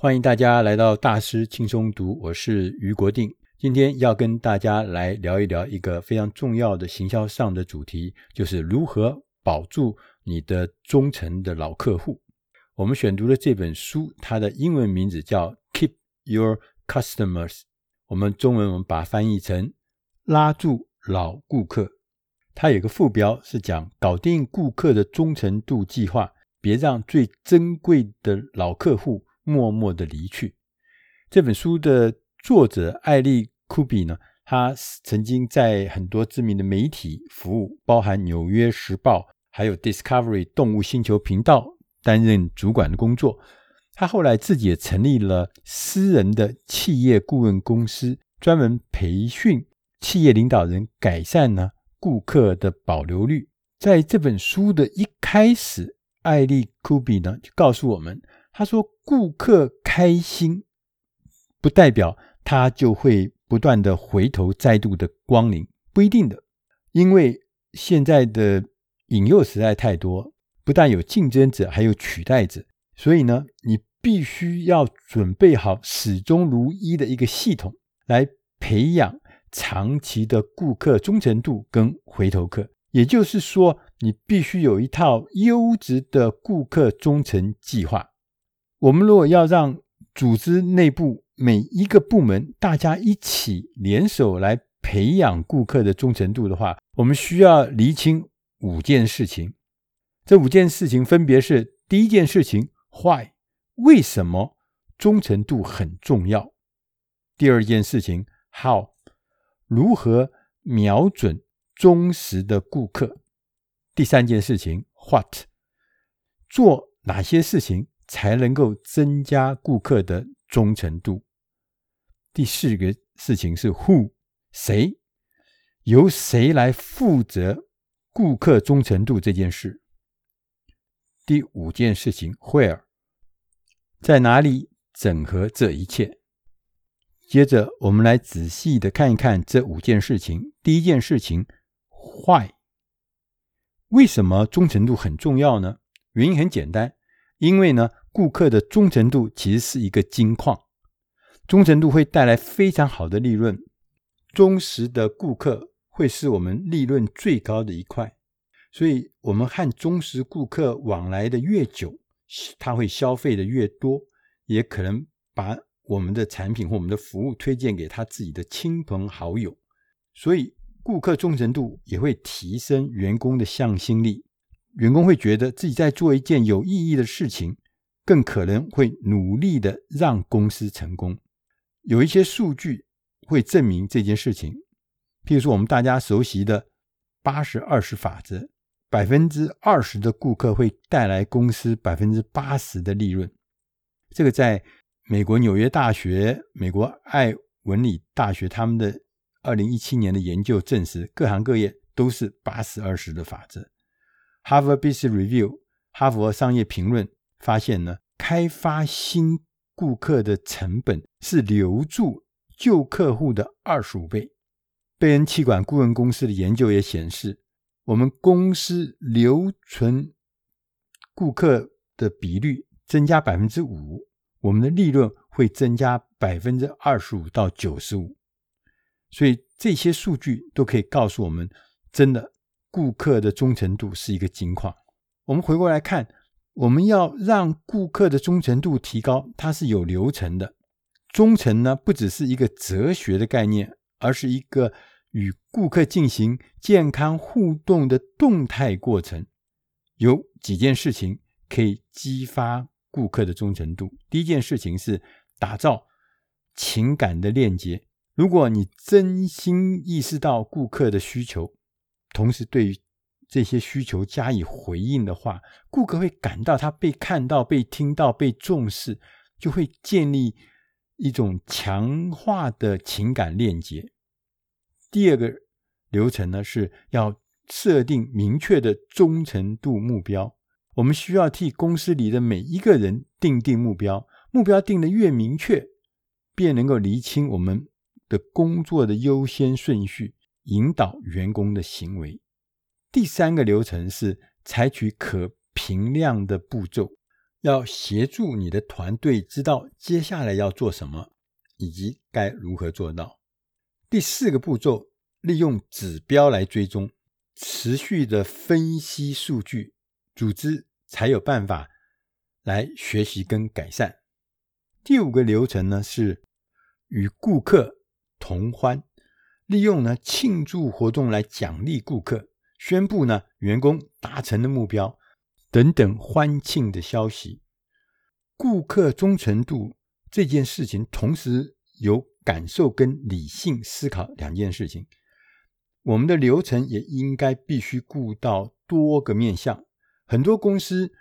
欢迎大家来到大师轻松读，我是于国定。今天要跟大家来聊一聊一个非常重要的行销上的主题，就是如何保住你的忠诚的老客户。我们选读的这本书，它的英文名字叫《Keep Your Customers》，我们中文我们把它翻译成“拉住老顾客”。它有个副标是讲搞定顾客的忠诚度计划，别让最珍贵的老客户默默的离去。这本书的作者艾利库比呢，他曾经在很多知名的媒体服务，包含《纽约时报》还有 Discovery 动物星球频道担任主管的工作。他后来自己也成立了私人的企业顾问公司，专门培训企业领导人，改善呢顾客的保留率。在这本书的一开始，艾利库比呢就告诉我们，他说：“顾客开心。”不代表他就会不断的回头再度的光临，不一定的，因为现在的引诱实在太多，不但有竞争者，还有取代者，所以呢，你必须要准备好始终如一的一个系统，来培养长期的顾客忠诚度跟回头客。也就是说，你必须有一套优质的顾客忠诚计划。我们如果要让组织内部每一个部门，大家一起联手来培养顾客的忠诚度的话，我们需要厘清五件事情。这五件事情分别是：第一件事情，Why，为什么忠诚度很重要；第二件事情，How，如何瞄准忠实的顾客；第三件事情，What，做哪些事情才能够增加顾客的忠诚度。第四个事情是 who，谁，由谁来负责顾客忠诚度这件事。第五件事情 where，在哪里整合这一切。接着我们来仔细的看一看这五件事情。第一件事情 why，为什么忠诚度很重要呢？原因很简单，因为呢，顾客的忠诚度其实是一个金矿。忠诚度会带来非常好的利润，忠实的顾客会是我们利润最高的一块，所以我们和忠实顾客往来的越久，他会消费的越多，也可能把我们的产品或我们的服务推荐给他自己的亲朋好友，所以顾客忠诚度也会提升员工的向心力，员工会觉得自己在做一件有意义的事情，更可能会努力的让公司成功。有一些数据会证明这件事情，譬如说我们大家熟悉的八十二十法则，百分之二十的顾客会带来公司百分之八十的利润。这个在美国纽约大学、美国艾文理大学他们的二零一七年的研究证实，各行各业都是八十二十的法则。Harvard Business Review 哈佛商业评论发现呢，开发新顾客的成本是留住旧客户的二十五倍。贝恩企管顾问公司的研究也显示，我们公司留存顾客的比率增加百分之五，我们的利润会增加百分之二十五到九十五。所以这些数据都可以告诉我们，真的顾客的忠诚度是一个金矿。我们回过来看。我们要让顾客的忠诚度提高，它是有流程的。忠诚呢，不只是一个哲学的概念，而是一个与顾客进行健康互动的动态过程。有几件事情可以激发顾客的忠诚度。第一件事情是打造情感的链接。如果你真心意识到顾客的需求，同时对于这些需求加以回应的话，顾客会感到他被看到、被听到、被重视，就会建立一种强化的情感链接。第二个流程呢，是要设定明确的忠诚度目标。我们需要替公司里的每一个人定定目标，目标定得越明确，便能够厘清我们的工作的优先顺序，引导员工的行为。第三个流程是采取可评量的步骤，要协助你的团队知道接下来要做什么，以及该如何做到。第四个步骤，利用指标来追踪，持续的分析数据，组织才有办法来学习跟改善。第五个流程呢，是与顾客同欢，利用呢庆祝活动来奖励顾客，宣布呢员工达成的目标。等等欢庆的消息，顾客忠诚度这件事情，同时有感受跟理性思考两件事情。我们的流程也应该必须顾到多个面向。很多公司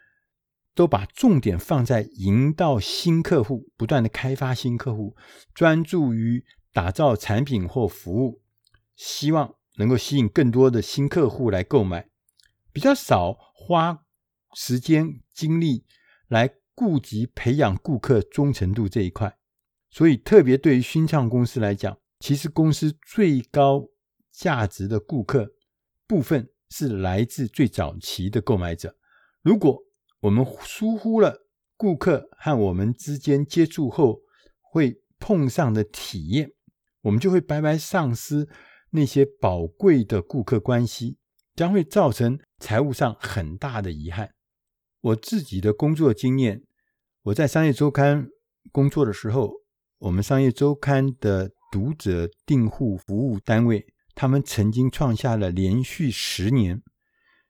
都把重点放在营造新客户，不断的开发新客户，专注于打造产品或服务，希望能够吸引更多的新客户来购买，比较少花。时间精力来顾及培养顾客忠诚度这一块，所以特别对于新创公司来讲，其实公司最高价值的顾客部分是来自最早期的购买者。如果我们疏忽了顾客和我们之间接触后会碰上的体验，我们就会白白丧失那些宝贵的顾客关系，将会造成财务上很大的遗憾。我自己的工作经验，我在商业周刊工作的时候，我们商业周刊的读者订户服务单位，他们曾经创下了连续十年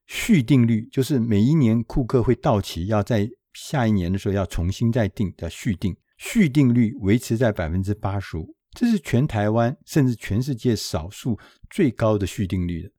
续订率，就是每一年顾客会到期，要在下一年的时候要重新再订的续订，续订率维持在百分之八十五，这是全台湾甚至全世界少数最高的续订率的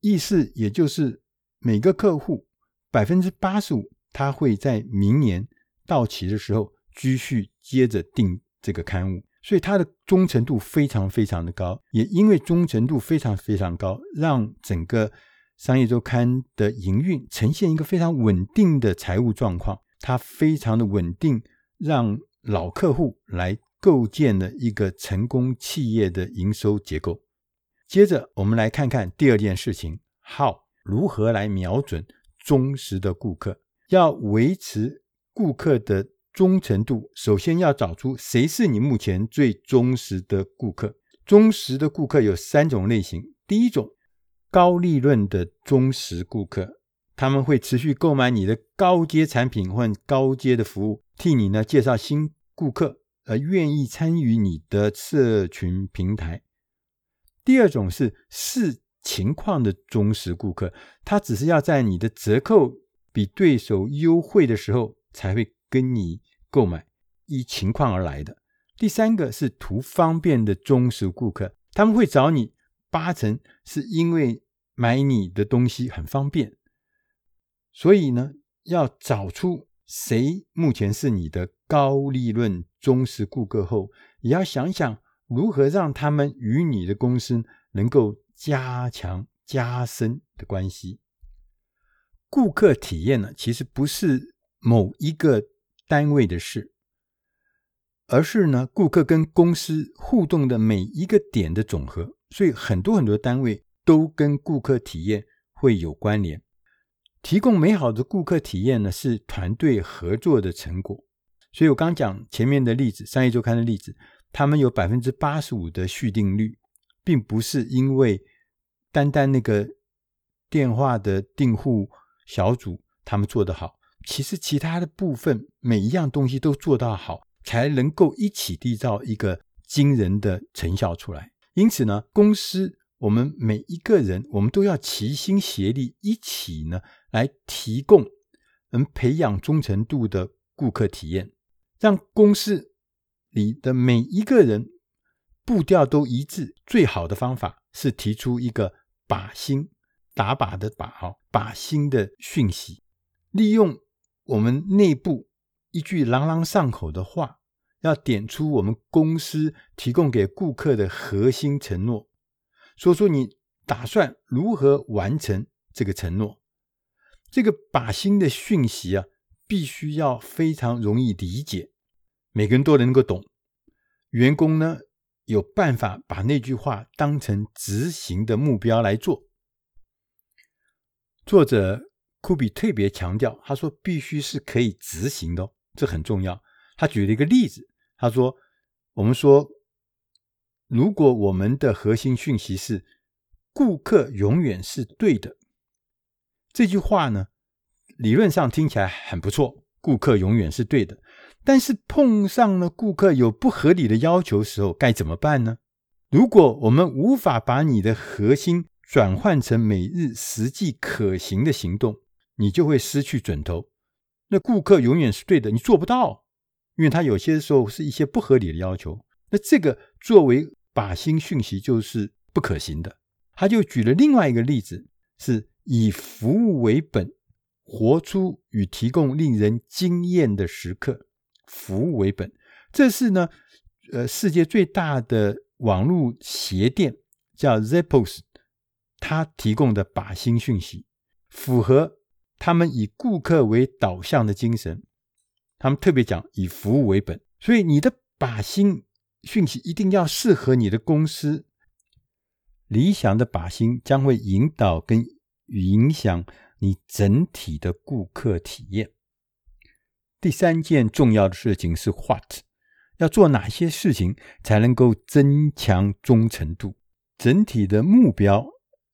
意思，也就是每个客户。百分之八十五，他会在明年到期的时候继续接着订这个刊物，所以他的忠诚度非常非常的高。也因为忠诚度非常非常高，让整个商业周刊的营运呈现一个非常稳定的财务状况。它非常的稳定，让老客户来构建了一个成功企业的营收结构。接着，我们来看看第二件事情：How 如何来瞄准。忠实的顾客，要维持顾客的忠诚度，首先要找出谁是你目前最忠实的顾客。忠实的顾客有三种类型：第一种，高利润的忠实顾客，他们会持续购买你的高阶产品或高阶的服务，替你呢介绍新顾客，而愿意参与你的社群平台。第二种是视。情况的忠实顾客，他只是要在你的折扣比对手优惠的时候才会跟你购买，依情况而来的。第三个是图方便的忠实顾客，他们会找你八成是因为买你的东西很方便。所以呢，要找出谁目前是你的高利润忠实顾客后，也要想想如何让他们与你的公司能够。加强加深的关系，顾客体验呢，其实不是某一个单位的事，而是呢，顾客跟公司互动的每一个点的总和。所以，很多很多单位都跟顾客体验会有关联。提供美好的顾客体验呢，是团队合作的成果。所以我刚讲前面的例子，商业周刊的例子，他们有百分之八十五的续订率，并不是因为。单单那个电话的订户小组他们做得好，其实其他的部分每一样东西都做到好，才能够一起缔造一个惊人的成效出来。因此呢，公司我们每一个人，我们都要齐心协力，一起呢来提供能培养忠诚度的顾客体验，让公司里的每一个人步调都一致。最好的方法是提出一个。靶心打靶的靶哈，靶心的讯息，利用我们内部一句朗朗上口的话，要点出我们公司提供给顾客的核心承诺，说说你打算如何完成这个承诺。这个靶心的讯息啊，必须要非常容易理解，每个人都能够懂。员工呢，有办法把那句话当成执行的目标来做。作者库比特别强调，他说必须是可以执行的，这很重要。他举了一个例子，他说：“我们说，如果我们的核心讯息是顾客永远是对的，这句话呢，理论上听起来很不错，顾客永远是对的。但是碰上了顾客有不合理的要求时候，该怎么办呢？如果我们无法把你的核心转换成每日实际可行的行动，你就会失去准头。那顾客永远是对的，你做不到，因为他有些时候是一些不合理的要求。那这个作为靶心讯息就是不可行的。他就举了另外一个例子，是以服务为本，活出与提供令人惊艳的时刻。服务为本，这是呢，呃，世界最大的网络鞋店叫 Zappos，他提供的靶心讯息符合。他们以顾客为导向的精神，他们特别讲以服务为本，所以你的靶心讯息一定要适合你的公司。理想的靶心将会引导跟影响你整体的顾客体验。第三件重要的事情是 What，要做哪些事情才能够增强忠诚度？整体的目标。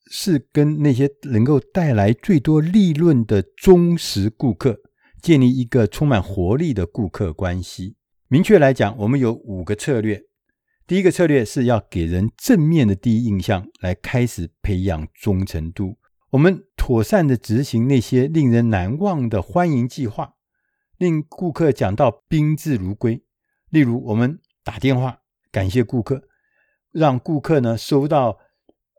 是跟那些能够带来最多利润的忠实顾客建立一个充满活力的顾客关系。明确来讲，我们有五个策略。第一个策略是要给人正面的第一印象，来开始培养忠诚度。我们妥善的执行那些令人难忘的欢迎计划，令顾客讲到宾至如归。例如，我们打电话感谢顾客，让顾客呢收到。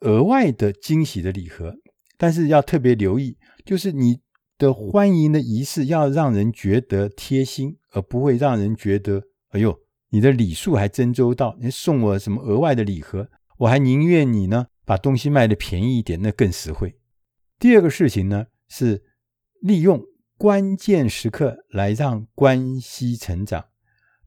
额外的惊喜的礼盒，但是要特别留意，就是你的欢迎的仪式要让人觉得贴心，而不会让人觉得，哎呦，你的礼数还真周到，你送我什么额外的礼盒，我还宁愿你呢把东西卖的便宜一点，那更实惠。第二个事情呢是利用关键时刻来让关系成长，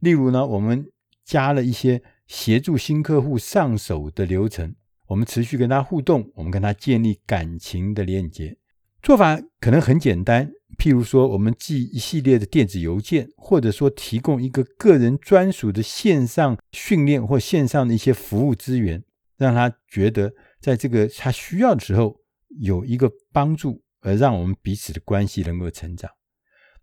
例如呢，我们加了一些协助新客户上手的流程。我们持续跟他互动，我们跟他建立感情的链接。做法可能很简单，譬如说，我们寄一系列的电子邮件，或者说提供一个个人专属的线上训练或线上的一些服务资源，让他觉得在这个他需要的时候有一个帮助，而让我们彼此的关系能够成长。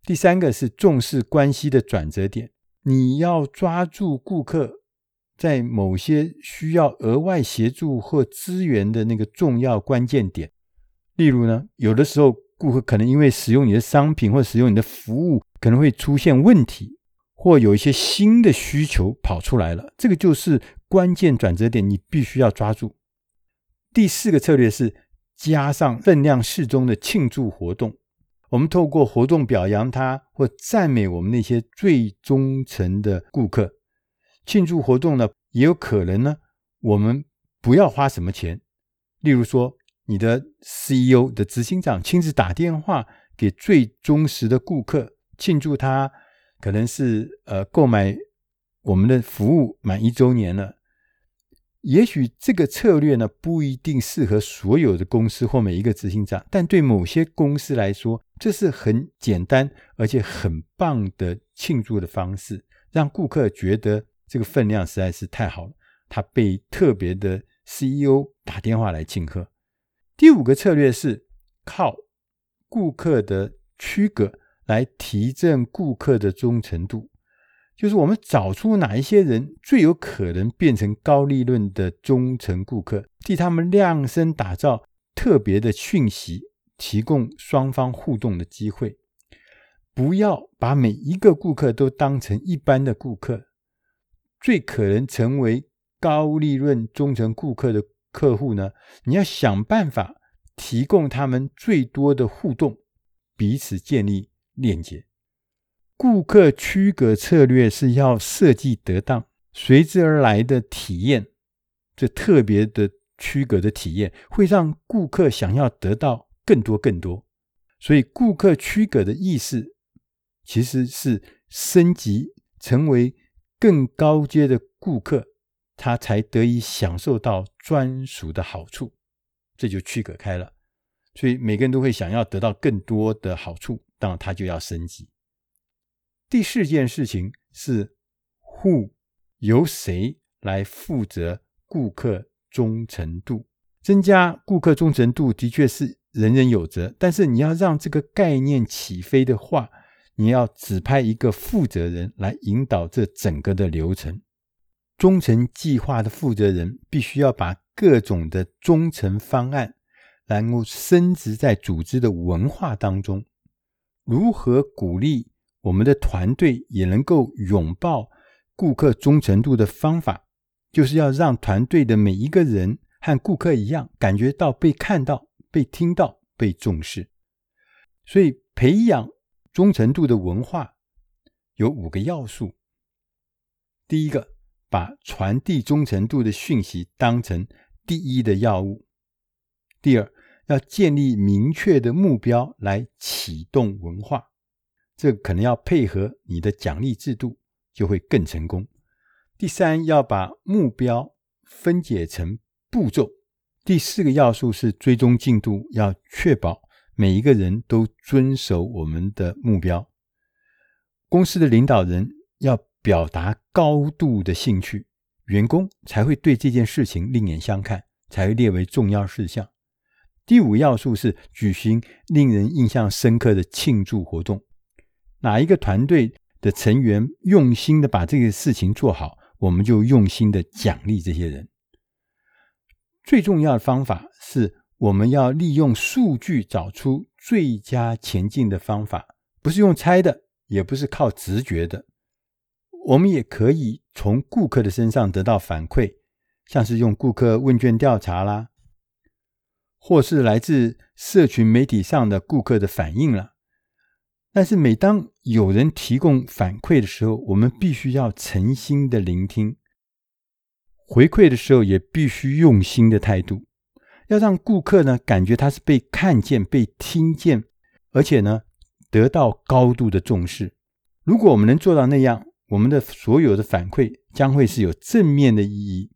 第三个是重视关系的转折点，你要抓住顾客。在某些需要额外协助或资源的那个重要关键点，例如呢，有的时候顾客可能因为使用你的商品或使用你的服务，可能会出现问题，或有一些新的需求跑出来了，这个就是关键转折点，你必须要抓住。第四个策略是加上分量适中的庆祝活动，我们透过活动表扬他或赞美我们那些最忠诚的顾客。庆祝活动呢，也有可能呢，我们不要花什么钱。例如说，你的 CEO 的执行长亲自打电话给最忠实的顾客，庆祝他可能是呃购买我们的服务满一周年了。也许这个策略呢，不一定适合所有的公司或每一个执行长，但对某些公司来说，这是很简单而且很棒的庆祝的方式，让顾客觉得。这个分量实在是太好了，他被特别的 CEO 打电话来庆贺。第五个策略是靠顾客的区隔来提振顾客的忠诚度，就是我们找出哪一些人最有可能变成高利润的忠诚顾客，替他们量身打造特别的讯息，提供双方互动的机会。不要把每一个顾客都当成一般的顾客。最可能成为高利润忠诚顾客的客户呢，你要想办法提供他们最多的互动，彼此建立链接。顾客区隔策略是要设计得当，随之而来的体验，这特别的区隔的体验会让顾客想要得到更多更多。所以，顾客区隔的意思其实是升级成为。更高阶的顾客，他才得以享受到专属的好处，这就区隔开了。所以每个人都会想要得到更多的好处，当然他就要升级。第四件事情是 Who 由谁来负责顾客忠诚度？增加顾客忠诚度的确是人人有责，但是你要让这个概念起飞的话，你要指派一个负责人来引导这整个的流程。忠诚计划的负责人必须要把各种的忠诚方案，然后升职在组织的文化当中。如何鼓励我们的团队也能够拥抱顾客忠诚度的方法，就是要让团队的每一个人和顾客一样，感觉到被看到、被听到、被重视。所以，培养忠诚度的文化有五个要素。第一个。把传递忠诚度的讯息当成第一的要务。第二，要建立明确的目标来启动文化，这可能要配合你的奖励制度，就会更成功。第三，要把目标分解成步骤。第四个要素是追踪进度，要确保每一个人都遵守我们的目标。公司的领导人要表达高度的兴趣，员工才会对这件事情另眼相看，才会列为重要事项。第五要素是举行令人印象深刻的庆祝活动。哪一个团队的成员用心的把这个事情做好，我们就用心的奖励这些人。最重要的方法是，我们要利用数据找出最佳前进的方法，不是用猜的，也不是靠直觉的。我们也可以从顾客的身上得到反馈，像是用顾客问卷调查啦，或是来自社群媒体上的顾客的反应了。但是每当有人提供反馈的时候，我们必须要诚心的聆听，回馈的时候也必须用心的态度，要让顾客呢感觉他是被看见、被听见，而且呢得到高度的重视。如果我们能做到那样，我们的所有的反馈将会是有正面的意义，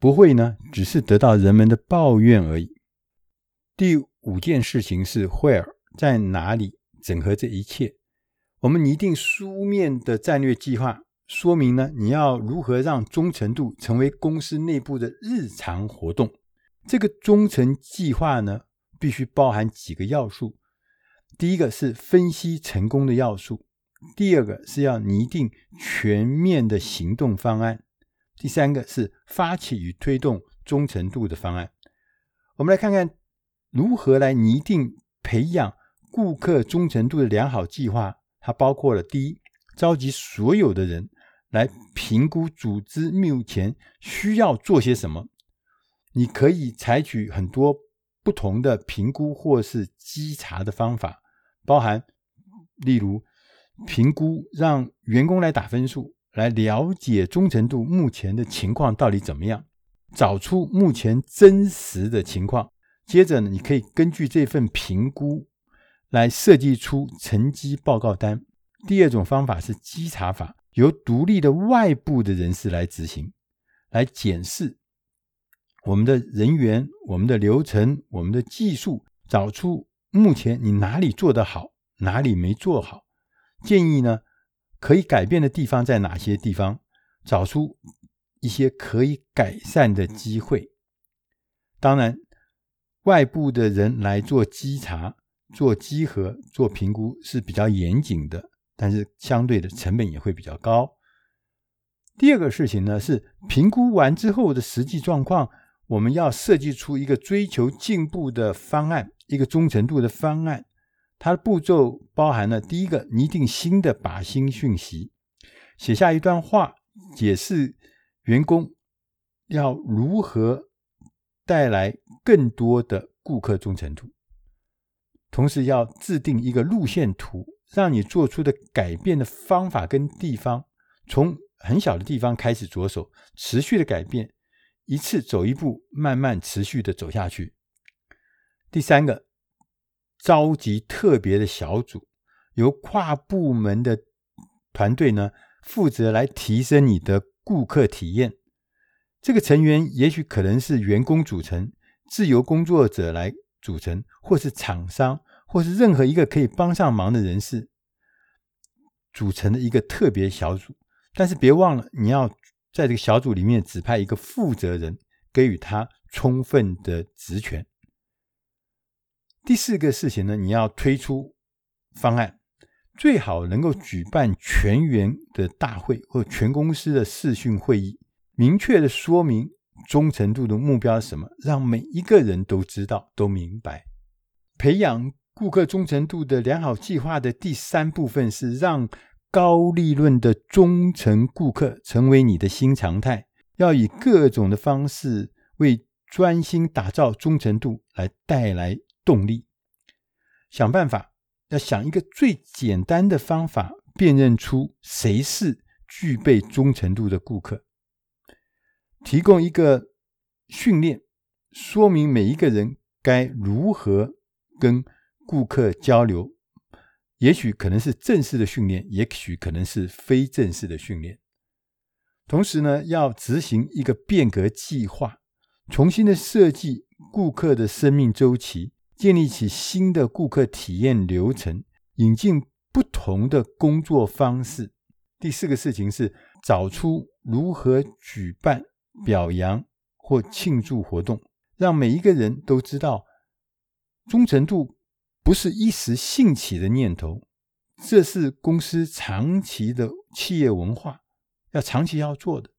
不会呢，只是得到人们的抱怨而已。第五件事情是 Where 在哪里整合这一切？我们拟定书面的战略计划，说明呢，你要如何让忠诚度成为公司内部的日常活动。这个忠诚计划呢，必须包含几个要素。第一个是分析成功的要素。第二个是要拟定全面的行动方案，第三个是发起与推动忠诚度的方案。我们来看看如何来拟定培养顾客忠诚度的良好计划。它包括了第一，召集所有的人来评估组织目前需要做些什么。你可以采取很多不同的评估或是稽查的方法，包含例如。评估让员工来打分数，来了解忠诚度目前的情况到底怎么样，找出目前真实的情况。接着呢，你可以根据这份评估来设计出成绩报告单。第二种方法是稽查法，由独立的外部的人士来执行，来检视我们的人员、我们的流程、我们的技术，找出目前你哪里做得好，哪里没做好。建议呢，可以改变的地方在哪些地方？找出一些可以改善的机会。当然，外部的人来做稽查、做稽核、做评估是比较严谨的，但是相对的成本也会比较高。第二个事情呢，是评估完之后的实际状况，我们要设计出一个追求进步的方案，一个忠诚度的方案。它的步骤包含了第一个，拟定新的靶心讯息，写下一段话，解释员工要如何带来更多的顾客忠诚度，同时要制定一个路线图，让你做出的改变的方法跟地方，从很小的地方开始着手，持续的改变，一次走一步，慢慢持续的走下去。第三个。召集特别的小组，由跨部门的团队呢负责来提升你的顾客体验。这个成员也许可能是员工组成，自由工作者来组成，或是厂商，或是任何一个可以帮上忙的人士组成的一个特别小组。但是别忘了，你要在这个小组里面指派一个负责人，给予他充分的职权。第四个事情呢，你要推出方案，最好能够举办全员的大会或全公司的视讯会议，明确的说明忠诚度的目标是什么，让每一个人都知道、都明白。培养顾客忠诚度的良好计划的第三部分是让。高利润的忠诚顾客成为你的新常态，要以各种的方式为专心打造忠诚度来带来动力。想办法，要想一个最简单的方法，辨认出谁是具备忠诚度的顾客。提供一个训练，说明每一个人该如何跟顾客交流。也许可能是正式的训练，也许可能是非正式的训练。同时呢，要执行一个变革计划，重新的设计顾客的生命周期，建立起新的顾客体验流程，引进不同的工作方式。第四个事情是找出如何举办表扬或庆祝活动，让每一个人都知道忠诚度。不是一时兴起的念头，这是公司长期的企业文化，要长期要做的。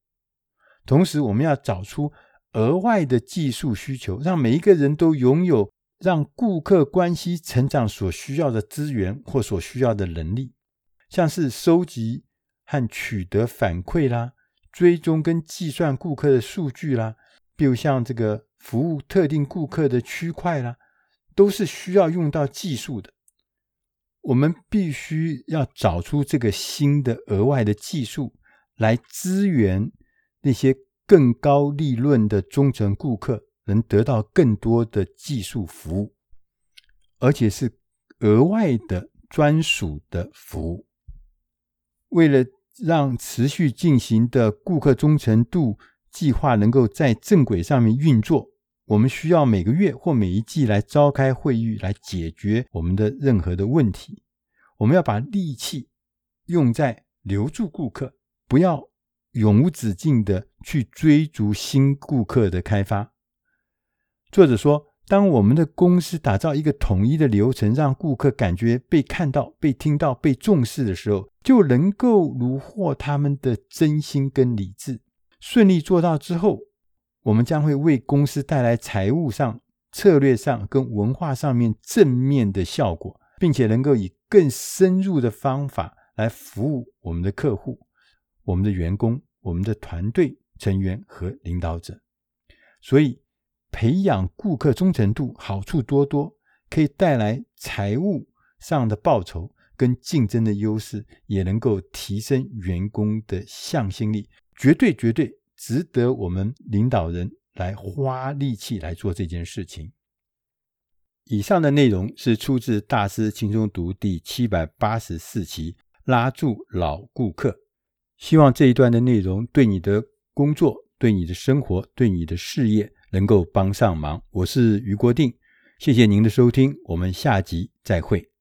同时，我们要找出额外的技术需求，让每一个人都拥有让顾客关系成长所需要的资源或所需要的能力，像是收集和取得反馈啦，追踪跟计算顾客的数据啦，比如像这个服务特定顾客的区块啦。都是需要用到技术的，我们必须要找出这个新的额外的技术来支援那些更高利润的忠诚顾客，能得到更多的技术服务，而且是额外的专属的服务。为了让持续进行的顾客忠诚度计划能够在正轨上面运作。我们需要每个月或每一季来召开会议，来解决我们的任何的问题。我们要把力气用在留住顾客，不要永无止境的去追逐新顾客的开发。作者说，当我们的公司打造一个统一的流程，让顾客感觉被看到、被听到、被重视的时候，就能够虏获他们的真心跟理智。顺利做到之后，我们将会为公司带来财务上、策略上跟文化上面正面的效果，并且能够以更深入的方法来服务我们的客户、我们的员工、我们的团队成员和领导者。所以，培养顾客忠诚度好处多多，可以带来财务上的报酬跟竞争的优势，也能够提升员工的向心力，绝对绝对。值得我们领导人来花力气来做这件事情。以上的内容是出自《大师轻松读》第七百八十四期，拉住老顾客。希望这一段的内容对你的工作、对你的生活、对你的事业能够帮上忙。我是于国定，谢谢您的收听，我们下集再会。